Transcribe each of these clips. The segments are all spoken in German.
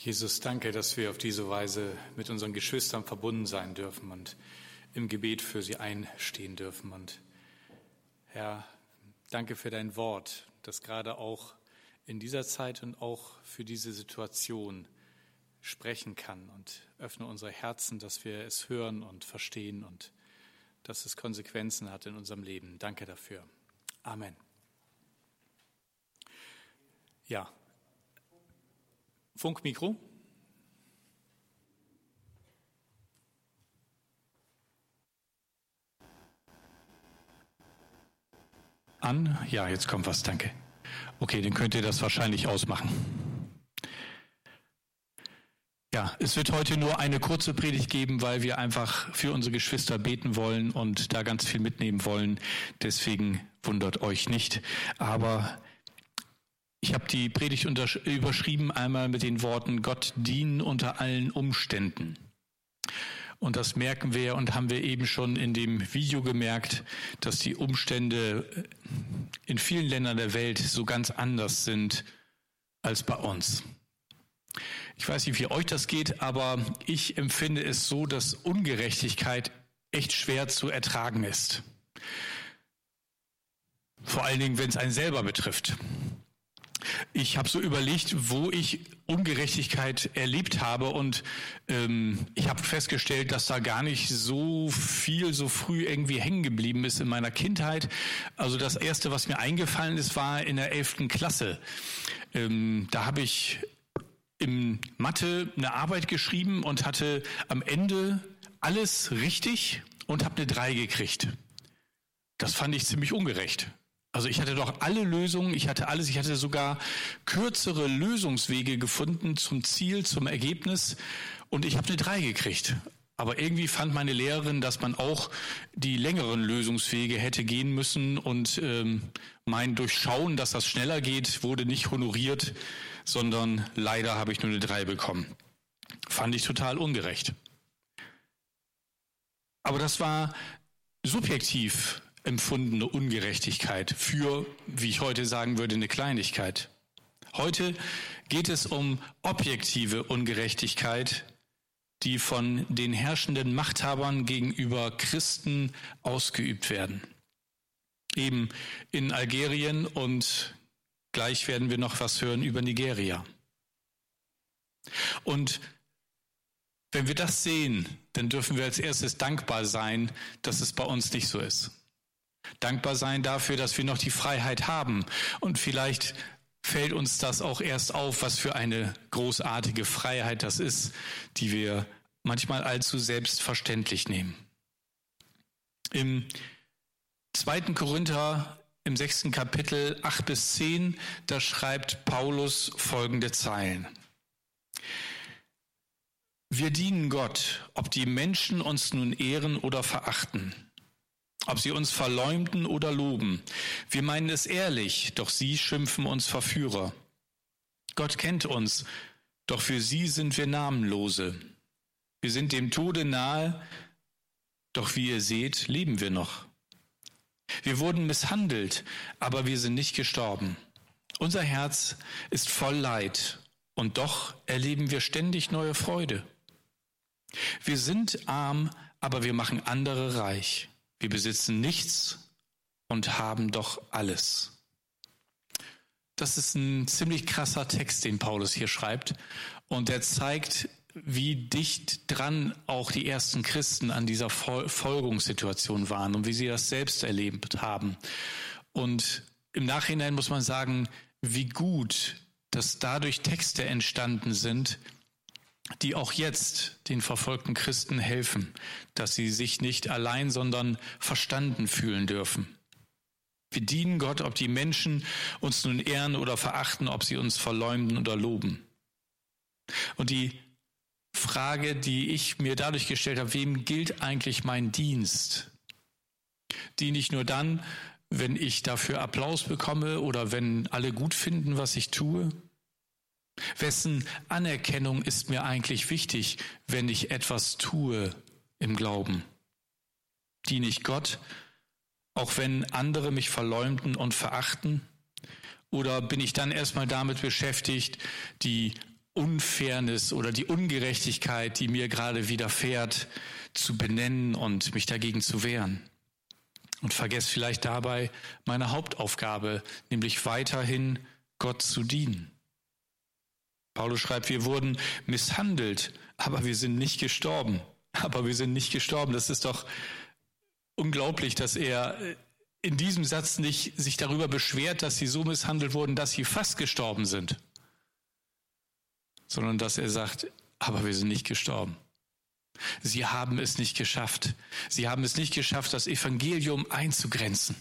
Jesus, danke, dass wir auf diese Weise mit unseren Geschwistern verbunden sein dürfen und im Gebet für sie einstehen dürfen. Und Herr, danke für dein Wort, das gerade auch in dieser Zeit und auch für diese Situation sprechen kann und öffne unsere Herzen, dass wir es hören und verstehen und dass es Konsequenzen hat in unserem Leben. Danke dafür. Amen. Ja, Funkmikro. An? Ja, jetzt kommt was, danke. Okay, dann könnt ihr das wahrscheinlich ausmachen. Ja, es wird heute nur eine kurze Predigt geben, weil wir einfach für unsere Geschwister beten wollen und da ganz viel mitnehmen wollen. Deswegen wundert euch nicht. Aber ich habe die Predigt überschrieben einmal mit den Worten Gott dienen unter allen Umständen. Und das merken wir und haben wir eben schon in dem Video gemerkt, dass die Umstände in vielen Ländern der Welt so ganz anders sind als bei uns. Ich weiß nicht, wie euch das geht, aber ich empfinde es so, dass Ungerechtigkeit echt schwer zu ertragen ist. Vor allen Dingen, wenn es einen selber betrifft. Ich habe so überlegt, wo ich Ungerechtigkeit erlebt habe und ähm, ich habe festgestellt, dass da gar nicht so viel so früh irgendwie hängen geblieben ist in meiner Kindheit. Also das Erste, was mir eingefallen ist, war in der elften Klasse. Ähm, da habe ich im Mathe eine Arbeit geschrieben und hatte am Ende alles richtig und habe eine drei gekriegt. Das fand ich ziemlich ungerecht. Also ich hatte doch alle Lösungen, ich hatte alles, ich hatte sogar kürzere Lösungswege gefunden zum Ziel, zum Ergebnis und ich habe eine 3 gekriegt. Aber irgendwie fand meine Lehrerin, dass man auch die längeren Lösungswege hätte gehen müssen und ähm, mein Durchschauen, dass das schneller geht, wurde nicht honoriert, sondern leider habe ich nur eine 3 bekommen. Fand ich total ungerecht. Aber das war subjektiv empfundene Ungerechtigkeit für, wie ich heute sagen würde, eine Kleinigkeit. Heute geht es um objektive Ungerechtigkeit, die von den herrschenden Machthabern gegenüber Christen ausgeübt werden. Eben in Algerien und gleich werden wir noch was hören über Nigeria. Und wenn wir das sehen, dann dürfen wir als erstes dankbar sein, dass es bei uns nicht so ist. Dankbar sein dafür, dass wir noch die Freiheit haben. Und vielleicht fällt uns das auch erst auf, was für eine großartige Freiheit das ist, die wir manchmal allzu selbstverständlich nehmen. Im zweiten Korinther im sechsten Kapitel acht bis zehn, da schreibt Paulus folgende Zeilen. Wir dienen Gott, ob die Menschen uns nun ehren oder verachten ob sie uns verleumden oder loben. Wir meinen es ehrlich, doch sie schimpfen uns Verführer. Gott kennt uns, doch für sie sind wir namenlose. Wir sind dem Tode nahe, doch wie ihr seht, leben wir noch. Wir wurden misshandelt, aber wir sind nicht gestorben. Unser Herz ist voll Leid und doch erleben wir ständig neue Freude. Wir sind arm, aber wir machen andere reich. Wir besitzen nichts und haben doch alles. Das ist ein ziemlich krasser Text, den Paulus hier schreibt. Und der zeigt, wie dicht dran auch die ersten Christen an dieser Folgungssituation waren und wie sie das selbst erlebt haben. Und im Nachhinein muss man sagen, wie gut, dass dadurch Texte entstanden sind, die auch jetzt den verfolgten Christen helfen, dass sie sich nicht allein, sondern verstanden fühlen dürfen. Wir dienen Gott, ob die Menschen uns nun ehren oder verachten, ob sie uns verleumden oder loben. Und die Frage, die ich mir dadurch gestellt habe, wem gilt eigentlich mein Dienst? Diene ich nur dann, wenn ich dafür Applaus bekomme oder wenn alle gut finden, was ich tue? Wessen Anerkennung ist mir eigentlich wichtig, wenn ich etwas tue im Glauben? Diene ich Gott, auch wenn andere mich verleumden und verachten? Oder bin ich dann erstmal damit beschäftigt, die Unfairness oder die Ungerechtigkeit, die mir gerade widerfährt, zu benennen und mich dagegen zu wehren. Und vergesse vielleicht dabei meine Hauptaufgabe, nämlich weiterhin Gott zu dienen. Paulus schreibt, wir wurden misshandelt, aber wir sind nicht gestorben. Aber wir sind nicht gestorben. Das ist doch unglaublich, dass er in diesem Satz nicht sich darüber beschwert, dass sie so misshandelt wurden, dass sie fast gestorben sind, sondern dass er sagt, aber wir sind nicht gestorben. Sie haben es nicht geschafft. Sie haben es nicht geschafft, das Evangelium einzugrenzen.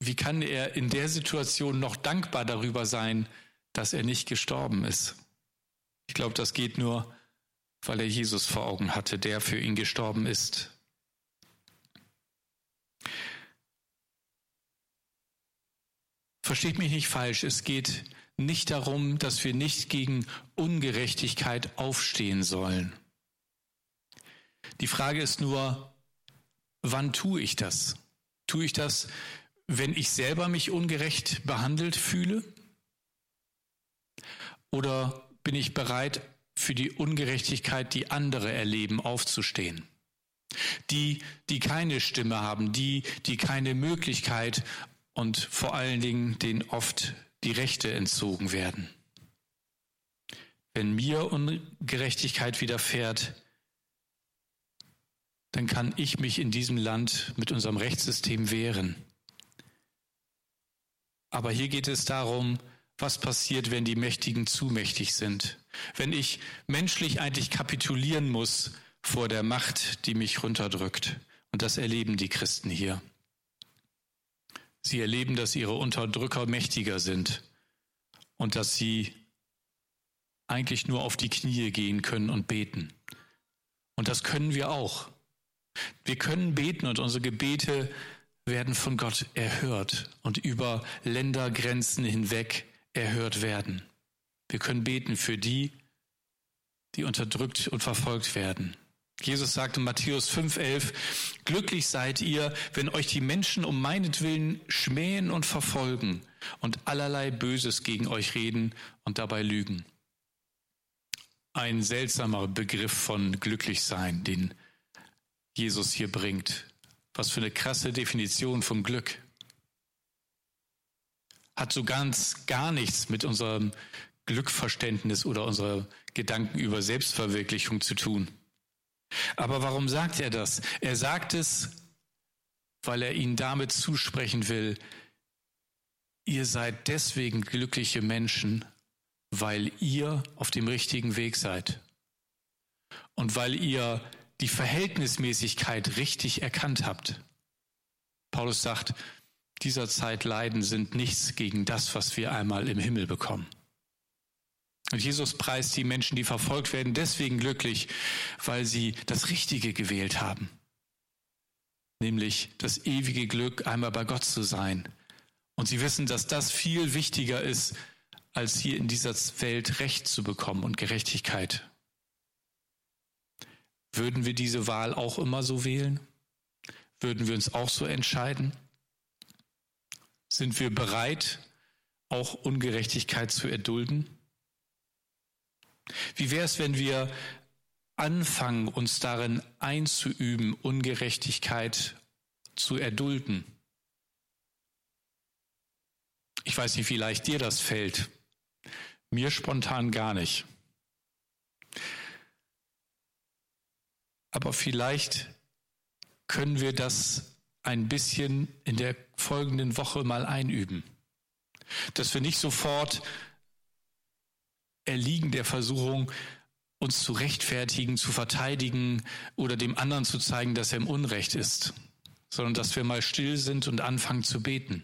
Wie kann er in der Situation noch dankbar darüber sein, dass er nicht gestorben ist? Ich glaube, das geht nur, weil er Jesus vor Augen hatte, der für ihn gestorben ist. Versteht mich nicht falsch, es geht nicht darum, dass wir nicht gegen Ungerechtigkeit aufstehen sollen. Die Frage ist nur, wann tue ich das? Tue ich das, wenn ich selber mich ungerecht behandelt fühle? Oder bin ich bereit, für die Ungerechtigkeit, die andere erleben, aufzustehen? Die, die keine Stimme haben, die, die keine Möglichkeit und vor allen Dingen denen oft die Rechte entzogen werden. Wenn mir Ungerechtigkeit widerfährt, dann kann ich mich in diesem Land mit unserem Rechtssystem wehren. Aber hier geht es darum, was passiert, wenn die Mächtigen zu mächtig sind. Wenn ich menschlich eigentlich kapitulieren muss vor der Macht, die mich runterdrückt. Und das erleben die Christen hier. Sie erleben, dass ihre Unterdrücker mächtiger sind und dass sie eigentlich nur auf die Knie gehen können und beten. Und das können wir auch. Wir können beten und unsere Gebete werden von Gott erhört und über Ländergrenzen hinweg erhört werden. Wir können beten für die, die unterdrückt und verfolgt werden. Jesus sagt in Matthäus 5,11, glücklich seid ihr, wenn euch die Menschen um meinetwillen schmähen und verfolgen und allerlei Böses gegen euch reden und dabei lügen. Ein seltsamer Begriff von glücklich sein, den Jesus hier bringt. Was für eine krasse Definition vom Glück. Hat so ganz gar nichts mit unserem Glückverständnis oder unserer Gedanken über Selbstverwirklichung zu tun. Aber warum sagt er das? Er sagt es, weil er ihnen damit zusprechen will, ihr seid deswegen glückliche Menschen, weil ihr auf dem richtigen Weg seid und weil ihr die Verhältnismäßigkeit richtig erkannt habt. Paulus sagt, dieser Zeit Leiden sind nichts gegen das, was wir einmal im Himmel bekommen. Und Jesus preist die Menschen, die verfolgt werden, deswegen glücklich, weil sie das Richtige gewählt haben. Nämlich das ewige Glück, einmal bei Gott zu sein. Und sie wissen, dass das viel wichtiger ist, als hier in dieser Welt Recht zu bekommen und Gerechtigkeit. Würden wir diese Wahl auch immer so wählen? Würden wir uns auch so entscheiden? Sind wir bereit, auch Ungerechtigkeit zu erdulden? Wie wäre es, wenn wir anfangen, uns darin einzuüben, Ungerechtigkeit zu erdulden? Ich weiß nicht, wie leicht dir das fällt. Mir spontan gar nicht. Aber vielleicht können wir das ein bisschen in der folgenden Woche mal einüben. Dass wir nicht sofort erliegen der Versuchung, uns zu rechtfertigen, zu verteidigen oder dem anderen zu zeigen, dass er im Unrecht ist, sondern dass wir mal still sind und anfangen zu beten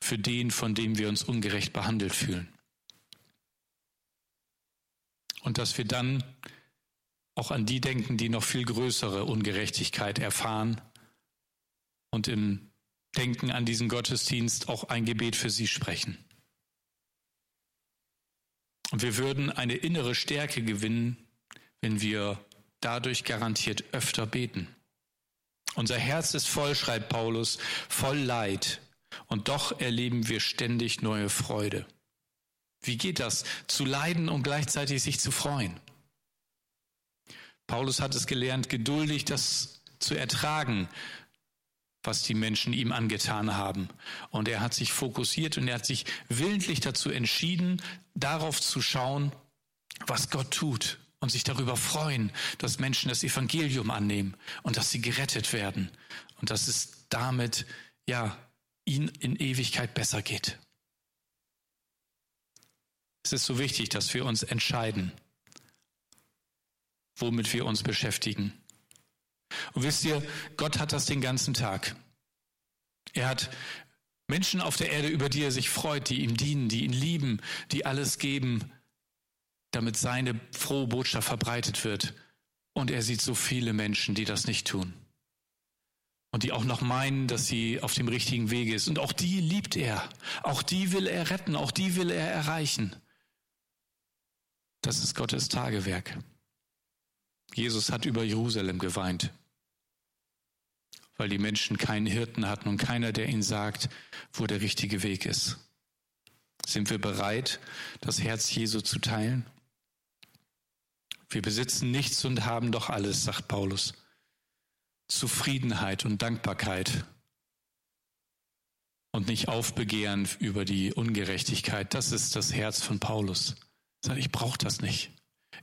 für den, von dem wir uns ungerecht behandelt fühlen. Und dass wir dann auch an die denken, die noch viel größere Ungerechtigkeit erfahren und im Denken an diesen Gottesdienst auch ein Gebet für sie sprechen. Und wir würden eine innere Stärke gewinnen, wenn wir dadurch garantiert öfter beten. Unser Herz ist voll, schreibt Paulus, voll Leid, und doch erleben wir ständig neue Freude. Wie geht das? Zu leiden und gleichzeitig sich zu freuen. Paulus hat es gelernt, geduldig das zu ertragen, was die Menschen ihm angetan haben. Und er hat sich fokussiert und er hat sich willentlich dazu entschieden, darauf zu schauen, was Gott tut und sich darüber freuen, dass Menschen das Evangelium annehmen und dass sie gerettet werden und dass es damit, ja, ihnen in Ewigkeit besser geht. Es ist so wichtig, dass wir uns entscheiden, womit wir uns beschäftigen. Und wisst ihr, Gott hat das den ganzen Tag. Er hat Menschen auf der Erde, über die er sich freut, die ihm dienen, die ihn lieben, die alles geben, damit seine frohe Botschaft verbreitet wird. Und er sieht so viele Menschen, die das nicht tun. Und die auch noch meinen, dass sie auf dem richtigen Wege ist. Und auch die liebt er. Auch die will er retten. Auch die will er erreichen. Das ist Gottes Tagewerk. Jesus hat über Jerusalem geweint, weil die Menschen keinen Hirten hatten und keiner, der ihnen sagt, wo der richtige Weg ist. Sind wir bereit, das Herz Jesu zu teilen? Wir besitzen nichts und haben doch alles, sagt Paulus. Zufriedenheit und Dankbarkeit und nicht Aufbegehren über die Ungerechtigkeit, das ist das Herz von Paulus. Ich brauche das nicht.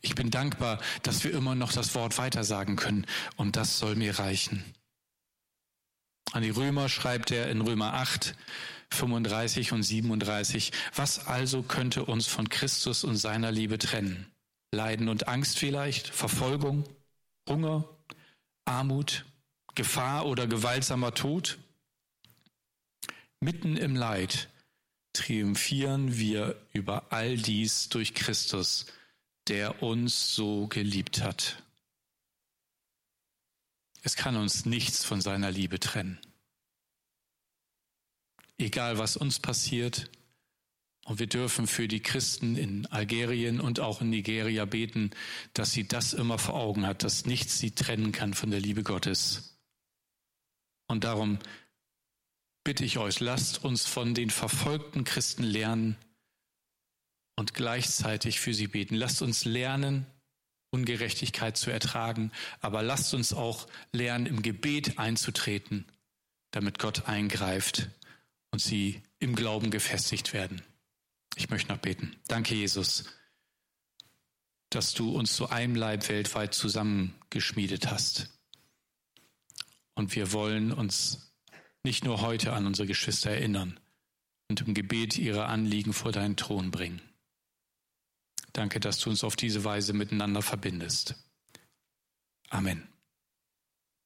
Ich bin dankbar, dass wir immer noch das Wort weitersagen können und das soll mir reichen. An die Römer schreibt er in Römer 8, 35 und 37, was also könnte uns von Christus und seiner Liebe trennen? Leiden und Angst vielleicht, Verfolgung, Hunger, Armut, Gefahr oder gewaltsamer Tod? Mitten im Leid triumphieren wir über all dies durch Christus, der uns so geliebt hat. Es kann uns nichts von seiner Liebe trennen. Egal was uns passiert, und wir dürfen für die Christen in Algerien und auch in Nigeria beten, dass sie das immer vor Augen hat, dass nichts sie trennen kann von der Liebe Gottes. Und darum bitte ich euch, lasst uns von den verfolgten Christen lernen, und gleichzeitig für sie beten. Lasst uns lernen, Ungerechtigkeit zu ertragen, aber lasst uns auch lernen, im Gebet einzutreten, damit Gott eingreift und sie im Glauben gefestigt werden. Ich möchte noch beten. Danke, Jesus, dass du uns zu einem Leib weltweit zusammengeschmiedet hast. Und wir wollen uns nicht nur heute an unsere Geschwister erinnern und im Gebet ihre Anliegen vor deinen Thron bringen. Danke, dass du uns auf diese Weise miteinander verbindest. Amen.